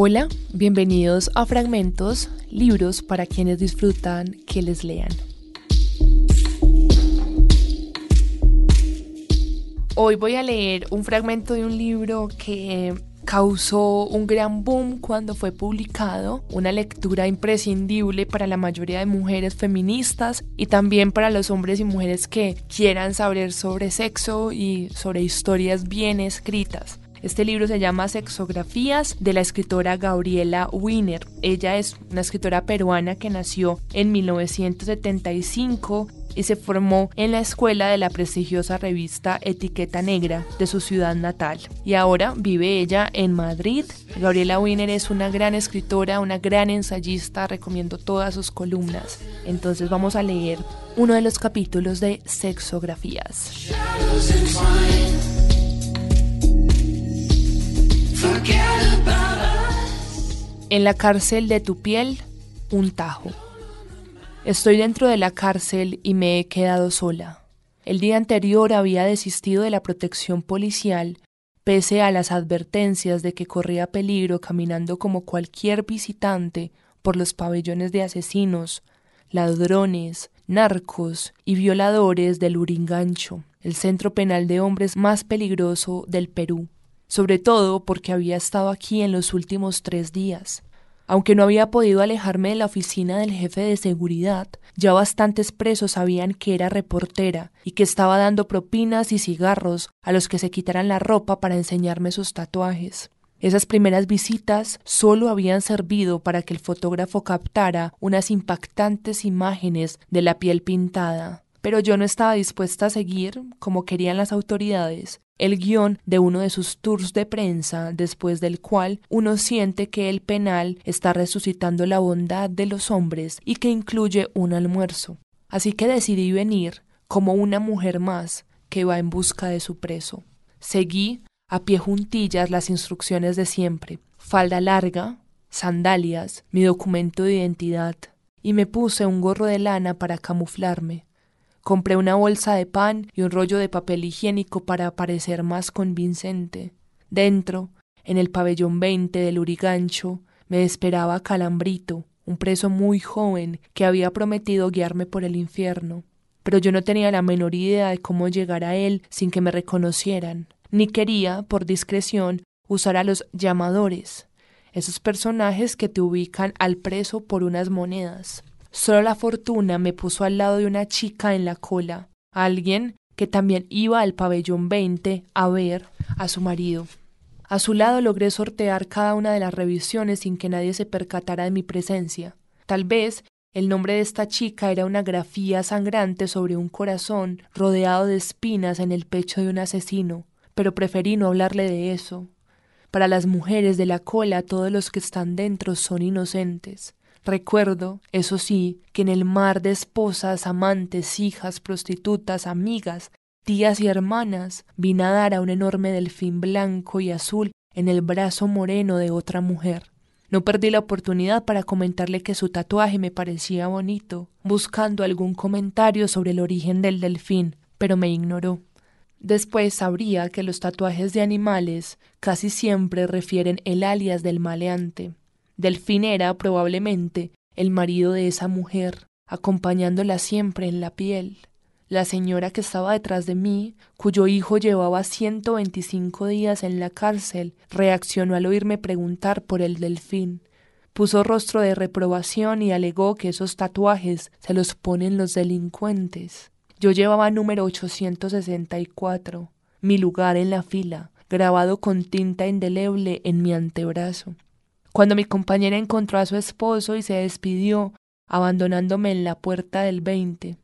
Hola, bienvenidos a Fragmentos, libros para quienes disfrutan que les lean. Hoy voy a leer un fragmento de un libro que causó un gran boom cuando fue publicado, una lectura imprescindible para la mayoría de mujeres feministas y también para los hombres y mujeres que quieran saber sobre sexo y sobre historias bien escritas. Este libro se llama Sexografías de la escritora Gabriela Wiener. Ella es una escritora peruana que nació en 1975 y se formó en la escuela de la prestigiosa revista Etiqueta Negra de su ciudad natal. Y ahora vive ella en Madrid. Gabriela Wiener es una gran escritora, una gran ensayista, recomiendo todas sus columnas. Entonces vamos a leer uno de los capítulos de Sexografías. En la cárcel de tu piel, un tajo. Estoy dentro de la cárcel y me he quedado sola. El día anterior había desistido de la protección policial, pese a las advertencias de que corría peligro caminando como cualquier visitante por los pabellones de asesinos, ladrones, narcos y violadores del Uringancho, el centro penal de hombres más peligroso del Perú sobre todo porque había estado aquí en los últimos tres días. Aunque no había podido alejarme de la oficina del jefe de seguridad, ya bastantes presos sabían que era reportera y que estaba dando propinas y cigarros a los que se quitaran la ropa para enseñarme sus tatuajes. Esas primeras visitas solo habían servido para que el fotógrafo captara unas impactantes imágenes de la piel pintada. Pero yo no estaba dispuesta a seguir, como querían las autoridades, el guion de uno de sus tours de prensa, después del cual uno siente que el penal está resucitando la bondad de los hombres y que incluye un almuerzo. Así que decidí venir como una mujer más que va en busca de su preso. Seguí a pie juntillas las instrucciones de siempre, falda larga, sandalias, mi documento de identidad, y me puse un gorro de lana para camuflarme. Compré una bolsa de pan y un rollo de papel higiénico para parecer más convincente. Dentro, en el pabellón 20 del Urigancho, me esperaba Calambrito, un preso muy joven que había prometido guiarme por el infierno. Pero yo no tenía la menor idea de cómo llegar a él sin que me reconocieran, ni quería, por discreción, usar a los llamadores, esos personajes que te ubican al preso por unas monedas. Solo la fortuna me puso al lado de una chica en la cola, alguien que también iba al pabellón 20 a ver a su marido. A su lado logré sortear cada una de las revisiones sin que nadie se percatara de mi presencia. Tal vez el nombre de esta chica era una grafía sangrante sobre un corazón rodeado de espinas en el pecho de un asesino, pero preferí no hablarle de eso. Para las mujeres de la cola todos los que están dentro son inocentes. Recuerdo, eso sí, que en el mar de esposas, amantes, hijas, prostitutas, amigas, tías y hermanas, vi nadar a un enorme delfín blanco y azul en el brazo moreno de otra mujer. No perdí la oportunidad para comentarle que su tatuaje me parecía bonito, buscando algún comentario sobre el origen del delfín, pero me ignoró. Después sabría que los tatuajes de animales casi siempre refieren el alias del maleante, Delfín era probablemente el marido de esa mujer, acompañándola siempre en la piel. La señora que estaba detrás de mí, cuyo hijo llevaba ciento veinticinco días en la cárcel, reaccionó al oírme preguntar por el delfín. Puso rostro de reprobación y alegó que esos tatuajes se los ponen los delincuentes. Yo llevaba número 864, mi lugar en la fila, grabado con tinta indeleble en mi antebrazo. Cuando mi compañera encontró a su esposo y se despidió, abandonándome en la puerta del veinte.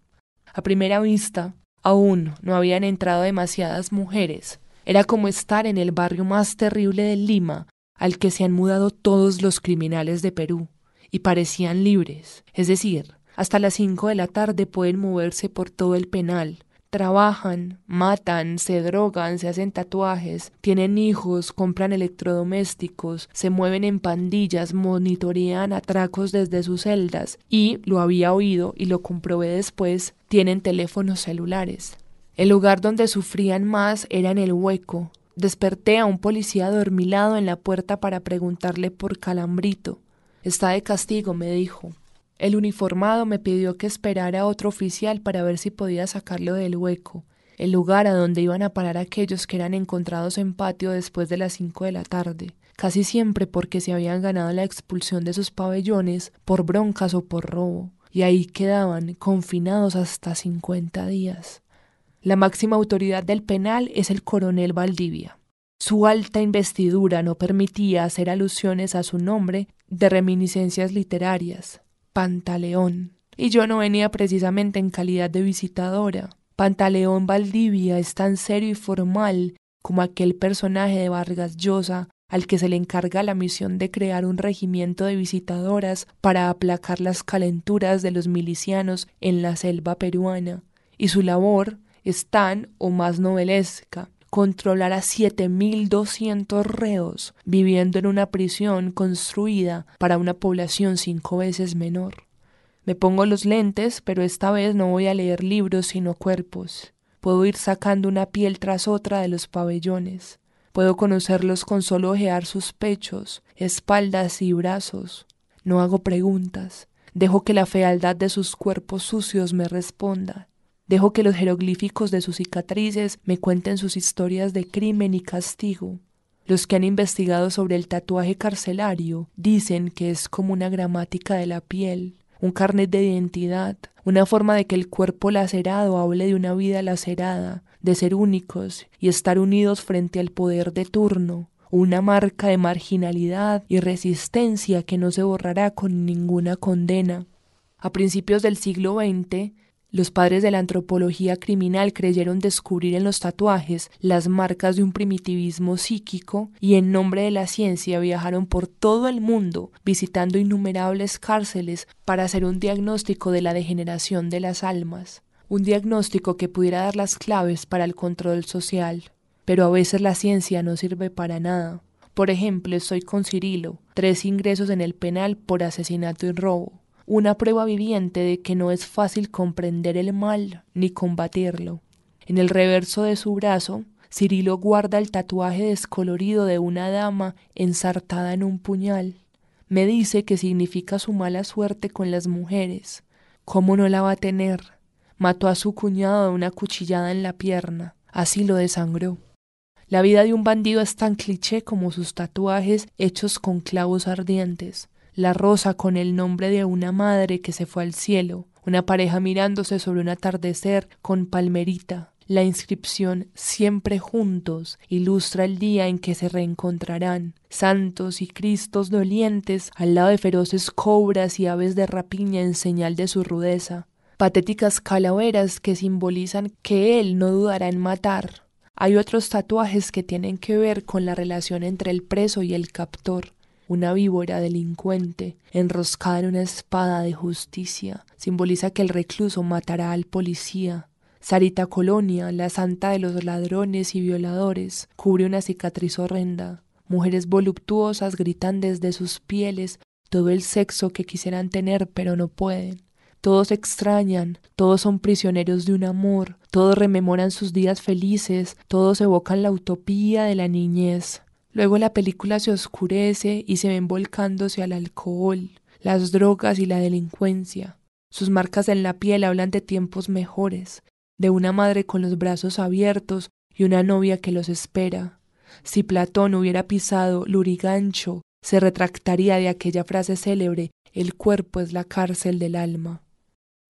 A primera vista, aún no habían entrado demasiadas mujeres. Era como estar en el barrio más terrible de Lima, al que se han mudado todos los criminales de Perú, y parecían libres, es decir, hasta las cinco de la tarde pueden moverse por todo el penal, trabajan, matan, se drogan, se hacen tatuajes, tienen hijos, compran electrodomésticos, se mueven en pandillas, monitorean atracos desde sus celdas y, lo había oído y lo comprobé después, tienen teléfonos celulares. El lugar donde sufrían más era en el hueco, Desperté a un policía dormilado en la puerta para preguntarle por Calambrito. Está de castigo, me dijo. El uniformado me pidió que esperara a otro oficial para ver si podía sacarlo del hueco, el lugar a donde iban a parar aquellos que eran encontrados en patio después de las cinco de la tarde, casi siempre porque se habían ganado la expulsión de sus pabellones por broncas o por robo, y ahí quedaban confinados hasta cincuenta días. La máxima autoridad del penal es el coronel Valdivia. Su alta investidura no permitía hacer alusiones a su nombre de reminiscencias literarias. Pantaleón. Y yo no venía precisamente en calidad de visitadora. Pantaleón Valdivia es tan serio y formal como aquel personaje de Vargas Llosa al que se le encarga la misión de crear un regimiento de visitadoras para aplacar las calenturas de los milicianos en la selva peruana, y su labor es tan o más novelesca controlar a 7.200 reos viviendo en una prisión construida para una población cinco veces menor. Me pongo los lentes, pero esta vez no voy a leer libros sino cuerpos. Puedo ir sacando una piel tras otra de los pabellones. Puedo conocerlos con solo ojear sus pechos, espaldas y brazos. No hago preguntas. Dejo que la fealdad de sus cuerpos sucios me responda. Dejo que los jeroglíficos de sus cicatrices me cuenten sus historias de crimen y castigo. Los que han investigado sobre el tatuaje carcelario dicen que es como una gramática de la piel, un carnet de identidad, una forma de que el cuerpo lacerado hable de una vida lacerada, de ser únicos y estar unidos frente al poder de turno, una marca de marginalidad y resistencia que no se borrará con ninguna condena. A principios del siglo XX, los padres de la antropología criminal creyeron descubrir en los tatuajes las marcas de un primitivismo psíquico y en nombre de la ciencia viajaron por todo el mundo visitando innumerables cárceles para hacer un diagnóstico de la degeneración de las almas, un diagnóstico que pudiera dar las claves para el control social. Pero a veces la ciencia no sirve para nada. Por ejemplo, estoy con Cirilo, tres ingresos en el penal por asesinato y robo una prueba viviente de que no es fácil comprender el mal ni combatirlo. En el reverso de su brazo, Cirilo guarda el tatuaje descolorido de una dama ensartada en un puñal. Me dice que significa su mala suerte con las mujeres. ¿Cómo no la va a tener? Mató a su cuñado de una cuchillada en la pierna. Así lo desangró. La vida de un bandido es tan cliché como sus tatuajes hechos con clavos ardientes la rosa con el nombre de una madre que se fue al cielo, una pareja mirándose sobre un atardecer con palmerita. La inscripción Siempre juntos ilustra el día en que se reencontrarán, santos y cristos dolientes al lado de feroces cobras y aves de rapiña en señal de su rudeza, patéticas calaveras que simbolizan que él no dudará en matar. Hay otros tatuajes que tienen que ver con la relación entre el preso y el captor, una víbora delincuente enroscada en una espada de justicia simboliza que el recluso matará al policía. Sarita Colonia, la santa de los ladrones y violadores, cubre una cicatriz horrenda. Mujeres voluptuosas gritan desde sus pieles todo el sexo que quisieran tener pero no pueden. Todos extrañan, todos son prisioneros de un amor, todos rememoran sus días felices, todos evocan la utopía de la niñez. Luego la película se oscurece y se ven volcándose al alcohol, las drogas y la delincuencia. Sus marcas en la piel hablan de tiempos mejores, de una madre con los brazos abiertos y una novia que los espera. Si Platón hubiera pisado Lurigancho, se retractaría de aquella frase célebre el cuerpo es la cárcel del alma.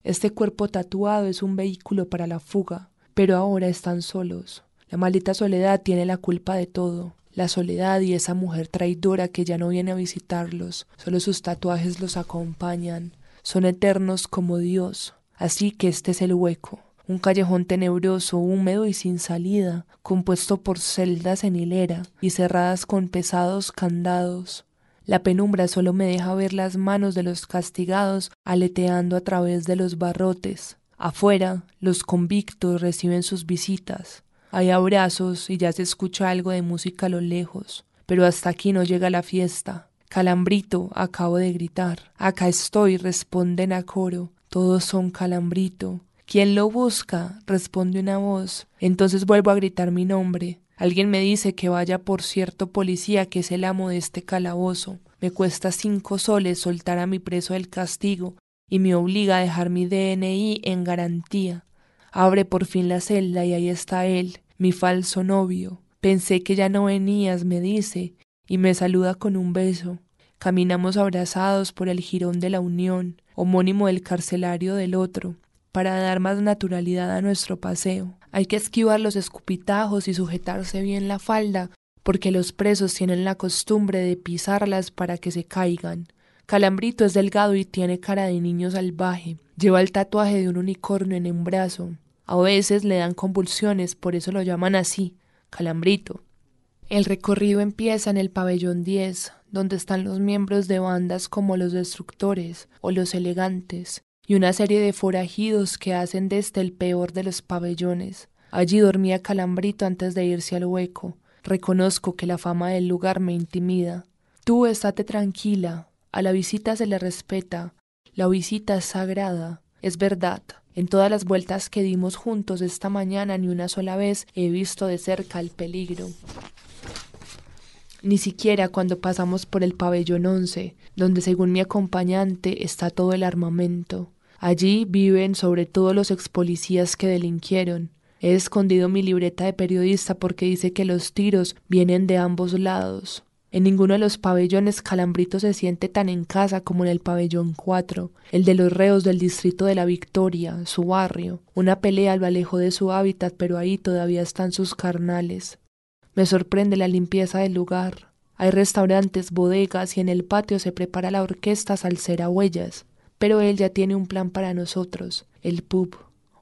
Este cuerpo tatuado es un vehículo para la fuga, pero ahora están solos. La maldita soledad tiene la culpa de todo la soledad y esa mujer traidora que ya no viene a visitarlos, solo sus tatuajes los acompañan, son eternos como Dios. Así que este es el hueco, un callejón tenebroso, húmedo y sin salida, compuesto por celdas en hilera y cerradas con pesados candados. La penumbra solo me deja ver las manos de los castigados aleteando a través de los barrotes. Afuera, los convictos reciben sus visitas. Hay abrazos y ya se escucha algo de música a lo lejos, pero hasta aquí no llega la fiesta. Calambrito, acabo de gritar. Acá estoy, responden a coro. Todos son Calambrito. ¿Quién lo busca? responde una voz. Entonces vuelvo a gritar mi nombre. Alguien me dice que vaya por cierto policía que es el amo de este calabozo. Me cuesta cinco soles soltar a mi preso del castigo y me obliga a dejar mi DNI en garantía. Abre por fin la celda y ahí está él, mi falso novio. Pensé que ya no venías, me dice, y me saluda con un beso. Caminamos abrazados por el jirón de la Unión, homónimo del carcelario del otro, para dar más naturalidad a nuestro paseo. Hay que esquivar los escupitajos y sujetarse bien la falda, porque los presos tienen la costumbre de pisarlas para que se caigan. Calambrito es delgado y tiene cara de niño salvaje. Lleva el tatuaje de un unicornio en un brazo. A veces le dan convulsiones, por eso lo llaman así, calambrito. El recorrido empieza en el pabellón 10, donde están los miembros de bandas como los destructores o los elegantes, y una serie de forajidos que hacen de este el peor de los pabellones. Allí dormía Calambrito antes de irse al hueco. Reconozco que la fama del lugar me intimida. Tú estate tranquila, a la visita se le respeta, la visita es sagrada, es verdad, en todas las vueltas que dimos juntos esta mañana ni una sola vez he visto de cerca el peligro. Ni siquiera cuando pasamos por el pabellón once, donde según mi acompañante está todo el armamento. Allí viven sobre todo los expolicías que delinquieron. He escondido mi libreta de periodista porque dice que los tiros vienen de ambos lados. En ninguno de los pabellones Calambrito se siente tan en casa como en el pabellón 4, el de los reos del distrito de la Victoria, su barrio. Una pelea lo alejó de su hábitat, pero ahí todavía están sus carnales. Me sorprende la limpieza del lugar. Hay restaurantes, bodegas y en el patio se prepara la orquesta salsera huellas. Pero él ya tiene un plan para nosotros, el pub.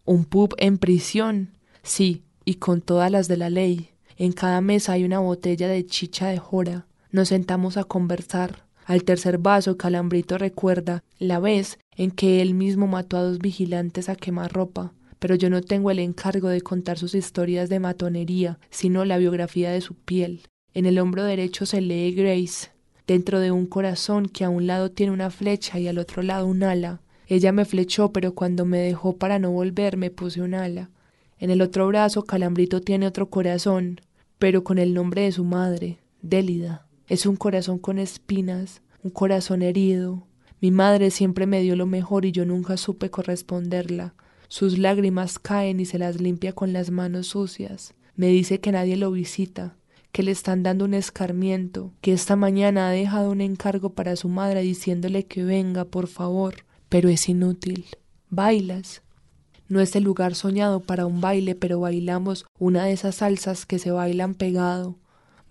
¿Un pub en prisión? Sí, y con todas las de la ley. En cada mesa hay una botella de chicha de jora, nos sentamos a conversar. Al tercer vaso, Calambrito recuerda la vez en que él mismo mató a dos vigilantes a quemarropa, pero yo no tengo el encargo de contar sus historias de matonería, sino la biografía de su piel. En el hombro derecho se lee Grace, dentro de un corazón que a un lado tiene una flecha y al otro lado un ala. Ella me flechó, pero cuando me dejó para no volver me puse un ala. En el otro brazo Calambrito tiene otro corazón, pero con el nombre de su madre, Délida. Es un corazón con espinas, un corazón herido. Mi madre siempre me dio lo mejor y yo nunca supe corresponderla. Sus lágrimas caen y se las limpia con las manos sucias. Me dice que nadie lo visita, que le están dando un escarmiento, que esta mañana ha dejado un encargo para su madre diciéndole que venga, por favor, pero es inútil. Bailas. No es el lugar soñado para un baile, pero bailamos una de esas salsas que se bailan pegado,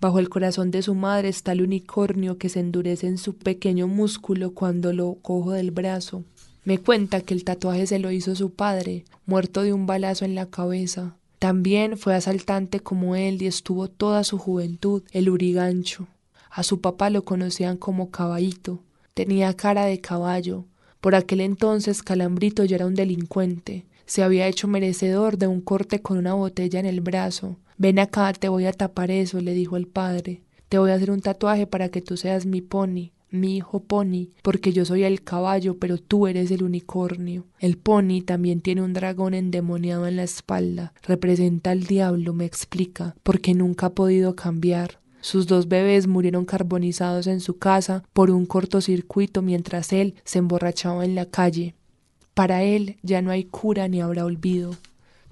Bajo el corazón de su madre está el unicornio que se endurece en su pequeño músculo cuando lo cojo del brazo. Me cuenta que el tatuaje se lo hizo su padre, muerto de un balazo en la cabeza. También fue asaltante como él y estuvo toda su juventud el urigancho. A su papá lo conocían como caballito. Tenía cara de caballo. Por aquel entonces Calambrito ya era un delincuente. Se había hecho merecedor de un corte con una botella en el brazo. Ven acá, te voy a tapar eso, le dijo el padre. Te voy a hacer un tatuaje para que tú seas mi pony, mi hijo pony, porque yo soy el caballo, pero tú eres el unicornio. El pony también tiene un dragón endemoniado en la espalda. Representa al diablo, me explica, porque nunca ha podido cambiar. Sus dos bebés murieron carbonizados en su casa por un cortocircuito mientras él se emborrachaba en la calle. Para él ya no hay cura ni habrá olvido.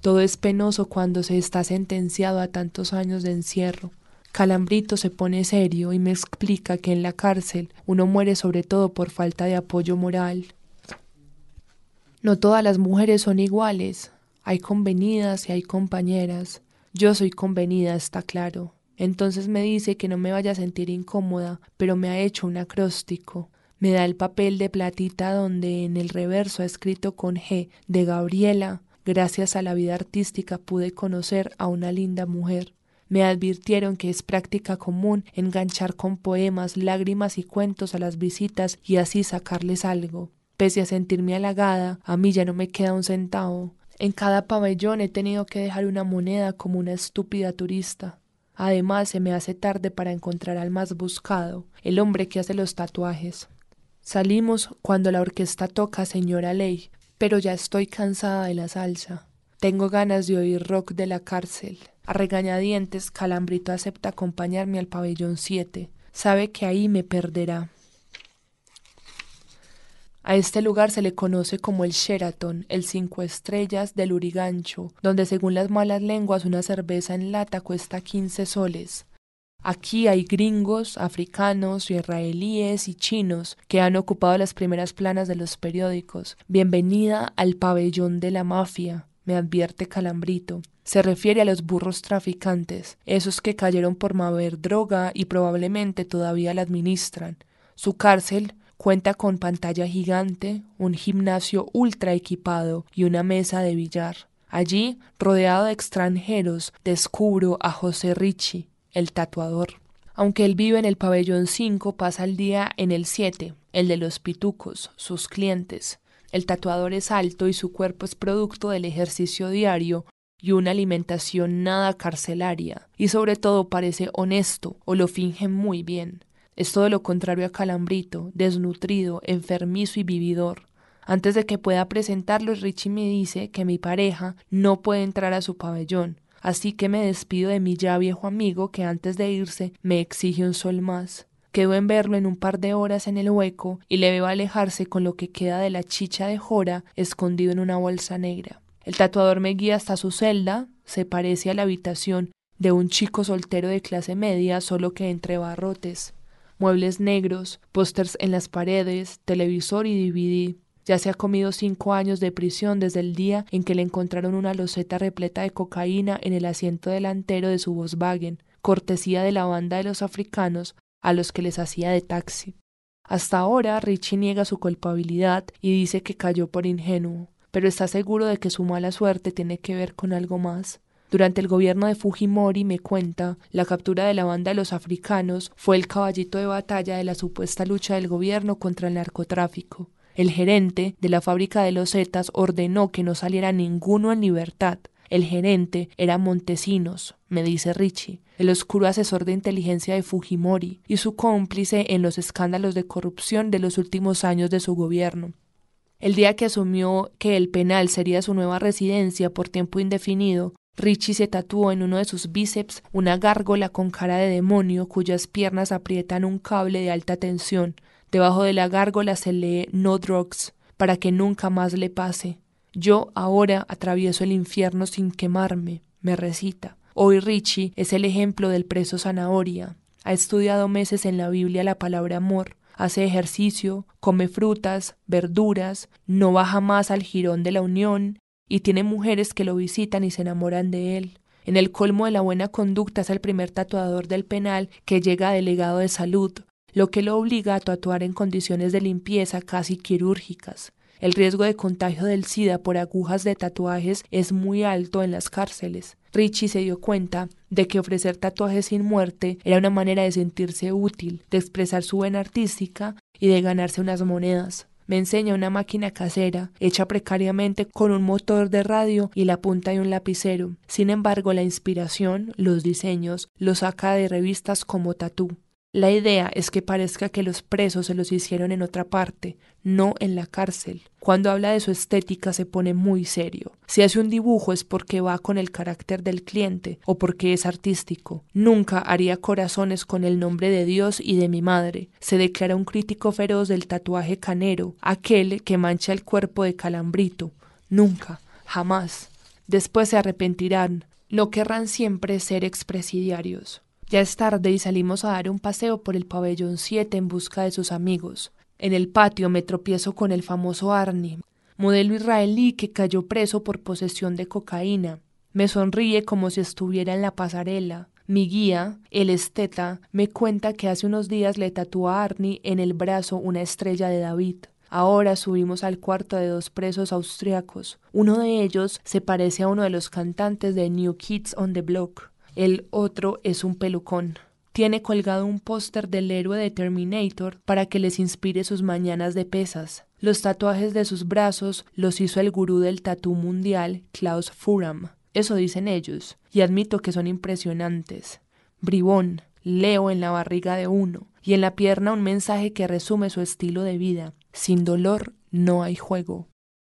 Todo es penoso cuando se está sentenciado a tantos años de encierro. Calambrito se pone serio y me explica que en la cárcel uno muere sobre todo por falta de apoyo moral. No todas las mujeres son iguales. Hay convenidas y hay compañeras. Yo soy convenida, está claro. Entonces me dice que no me vaya a sentir incómoda, pero me ha hecho un acróstico. Me da el papel de platita donde en el reverso ha escrito con G de Gabriela Gracias a la vida artística pude conocer a una linda mujer. Me advirtieron que es práctica común enganchar con poemas, lágrimas y cuentos a las visitas y así sacarles algo. Pese a sentirme halagada, a mí ya no me queda un centavo. En cada pabellón he tenido que dejar una moneda como una estúpida turista. Además, se me hace tarde para encontrar al más buscado, el hombre que hace los tatuajes. Salimos cuando la orquesta toca Señora Ley, pero ya estoy cansada de la salsa. Tengo ganas de oír rock de la cárcel. A regañadientes, Calambrito acepta acompañarme al pabellón 7. Sabe que ahí me perderá. A este lugar se le conoce como el Sheraton, el cinco estrellas del Urigancho, donde según las malas lenguas una cerveza en lata cuesta 15 soles. Aquí hay gringos, africanos, israelíes y chinos que han ocupado las primeras planas de los periódicos. Bienvenida al pabellón de la mafia, me advierte Calambrito. Se refiere a los burros traficantes, esos que cayeron por mover droga y probablemente todavía la administran. Su cárcel cuenta con pantalla gigante, un gimnasio ultra equipado y una mesa de billar. Allí, rodeado de extranjeros, descubro a José Ricci, el tatuador. Aunque él vive en el pabellón 5, pasa el día en el 7, el de los pitucos, sus clientes. El tatuador es alto y su cuerpo es producto del ejercicio diario y una alimentación nada carcelaria, y sobre todo parece honesto o lo finge muy bien. Es todo lo contrario a Calambrito, desnutrido, enfermizo y vividor. Antes de que pueda presentarlo, Richie me dice que mi pareja no puede entrar a su pabellón, así que me despido de mi ya viejo amigo que antes de irse me exige un sol más. Quedo en verlo en un par de horas en el hueco y le veo alejarse con lo que queda de la chicha de Jora escondido en una bolsa negra. El tatuador me guía hasta su celda, se parece a la habitación de un chico soltero de clase media, solo que entre barrotes, muebles negros, pósters en las paredes, televisor y DVD. Ya se ha comido cinco años de prisión desde el día en que le encontraron una loseta repleta de cocaína en el asiento delantero de su Volkswagen, cortesía de la banda de los africanos a los que les hacía de taxi. Hasta ahora Richie niega su culpabilidad y dice que cayó por ingenuo, pero está seguro de que su mala suerte tiene que ver con algo más. Durante el gobierno de Fujimori, me cuenta, la captura de la banda de los africanos fue el caballito de batalla de la supuesta lucha del gobierno contra el narcotráfico. El gerente de la fábrica de los Zetas ordenó que no saliera ninguno en libertad. El gerente era Montesinos, me dice Richie, el oscuro asesor de inteligencia de Fujimori y su cómplice en los escándalos de corrupción de los últimos años de su gobierno. El día que asumió que el penal sería su nueva residencia por tiempo indefinido, Richie se tatuó en uno de sus bíceps una gárgola con cara de demonio cuyas piernas aprietan un cable de alta tensión, Debajo de la gárgola se lee No drugs, para que nunca más le pase. Yo ahora atravieso el infierno sin quemarme, me recita. Hoy Richie es el ejemplo del preso zanahoria. Ha estudiado meses en la Biblia la palabra amor, hace ejercicio, come frutas, verduras, no baja más al jirón de la unión y tiene mujeres que lo visitan y se enamoran de él. En el colmo de la buena conducta es el primer tatuador del penal que llega a delegado de salud, lo que lo obliga a tatuar en condiciones de limpieza casi quirúrgicas. El riesgo de contagio del SIDA por agujas de tatuajes es muy alto en las cárceles. Richie se dio cuenta de que ofrecer tatuajes sin muerte era una manera de sentirse útil, de expresar su vena artística y de ganarse unas monedas. Me enseña una máquina casera, hecha precariamente con un motor de radio y la punta de un lapicero. Sin embargo, la inspiración, los diseños, los saca de revistas como Tatú. La idea es que parezca que los presos se los hicieron en otra parte, no en la cárcel. Cuando habla de su estética se pone muy serio. Si hace un dibujo es porque va con el carácter del cliente o porque es artístico. Nunca haría corazones con el nombre de Dios y de mi madre. Se declara un crítico feroz del tatuaje canero, aquel que mancha el cuerpo de calambrito. Nunca, jamás. Después se arrepentirán. No querrán siempre ser expresidiarios. Ya es tarde y salimos a dar un paseo por el pabellón 7 en busca de sus amigos. En el patio me tropiezo con el famoso Arnie, modelo israelí que cayó preso por posesión de cocaína. Me sonríe como si estuviera en la pasarela. Mi guía, el esteta, me cuenta que hace unos días le tatuó a Arnie en el brazo una estrella de David. Ahora subimos al cuarto de dos presos austriacos. Uno de ellos se parece a uno de los cantantes de New Kids on the Block. El otro es un pelucón. Tiene colgado un póster del héroe de Terminator para que les inspire sus mañanas de pesas. Los tatuajes de sus brazos los hizo el gurú del tatú mundial, Klaus Furam. Eso dicen ellos, y admito que son impresionantes. Bribón, leo en la barriga de uno, y en la pierna un mensaje que resume su estilo de vida. Sin dolor no hay juego.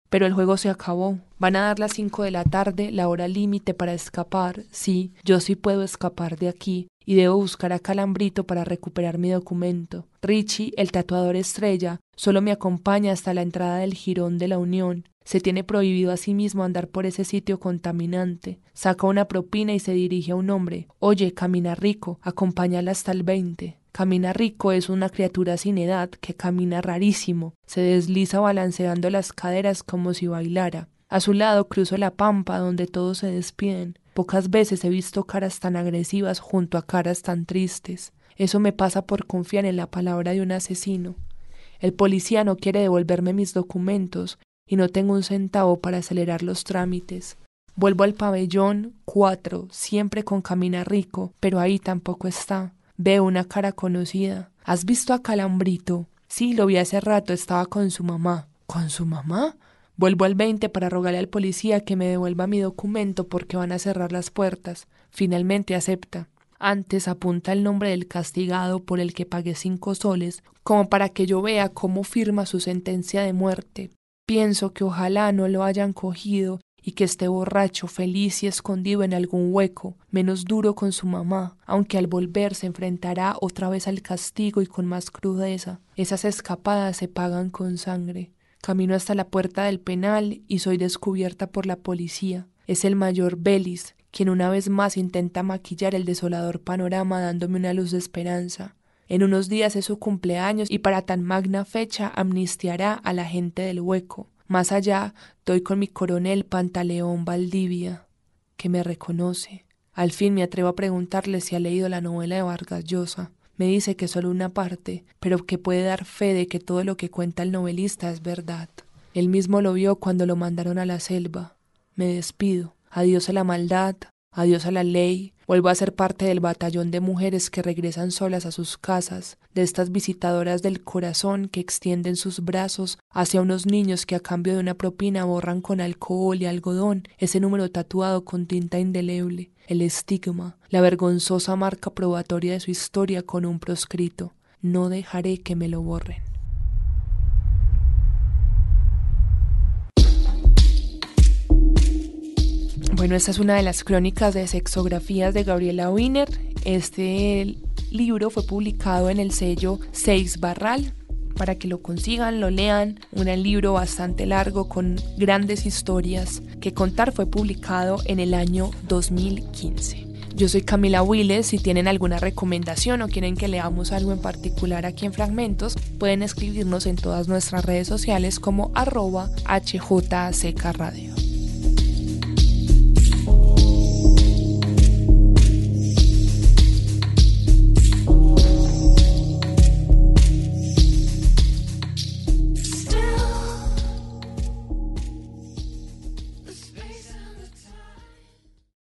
Pero el juego se acabó. Van a dar las cinco de la tarde, la hora límite para escapar. Sí, yo sí puedo escapar de aquí y debo buscar a Calambrito para recuperar mi documento. Richie, el tatuador estrella, solo me acompaña hasta la entrada del jirón de la Unión. Se tiene prohibido a sí mismo andar por ese sitio contaminante. Saca una propina y se dirige a un hombre. Oye, camina rico, acompáñala hasta el veinte. Camina rico es una criatura sin edad que camina rarísimo, se desliza balanceando las caderas como si bailara. A su lado cruzo la pampa donde todos se despiden. Pocas veces he visto caras tan agresivas junto a caras tan tristes. Eso me pasa por confiar en la palabra de un asesino. El policía no quiere devolverme mis documentos y no tengo un centavo para acelerar los trámites. Vuelvo al pabellón cuatro, siempre con Camina Rico, pero ahí tampoco está. Veo una cara conocida. ¿Has visto a Calambrito? Sí, lo vi hace rato, estaba con su mamá. ¿Con su mamá? Vuelvo al 20 para rogarle al policía que me devuelva mi documento porque van a cerrar las puertas. Finalmente acepta. Antes apunta el nombre del castigado por el que pagué cinco soles, como para que yo vea cómo firma su sentencia de muerte. Pienso que ojalá no lo hayan cogido y que esté borracho, feliz y escondido en algún hueco, menos duro con su mamá, aunque al volver se enfrentará otra vez al castigo y con más crudeza. Esas escapadas se pagan con sangre. Camino hasta la puerta del penal y soy descubierta por la policía. Es el mayor Belis, quien una vez más intenta maquillar el desolador panorama dándome una luz de esperanza. En unos días es su cumpleaños y para tan magna fecha amnistiará a la gente del hueco. Más allá, doy con mi coronel Pantaleón Valdivia, que me reconoce. Al fin me atrevo a preguntarle si ha leído la novela de Vargas Llosa. Me dice que solo una parte, pero que puede dar fe de que todo lo que cuenta el novelista es verdad. Él mismo lo vio cuando lo mandaron a la selva. Me despido. Adiós a la maldad, adiós a la ley, Vuelvo a ser parte del batallón de mujeres que regresan solas a sus casas, de estas visitadoras del corazón que extienden sus brazos hacia unos niños que a cambio de una propina borran con alcohol y algodón ese número tatuado con tinta indeleble, el estigma, la vergonzosa marca probatoria de su historia con un proscrito. No dejaré que me lo borren. Bueno, esta es una de las crónicas de sexografías de Gabriela Wiener. Este libro fue publicado en el sello Seis Barral para que lo consigan, lo lean. Un libro bastante largo con grandes historias que contar fue publicado en el año 2015. Yo soy Camila Willes, si tienen alguna recomendación o quieren que leamos algo en particular aquí en Fragmentos, pueden escribirnos en todas nuestras redes sociales como arroba Radio.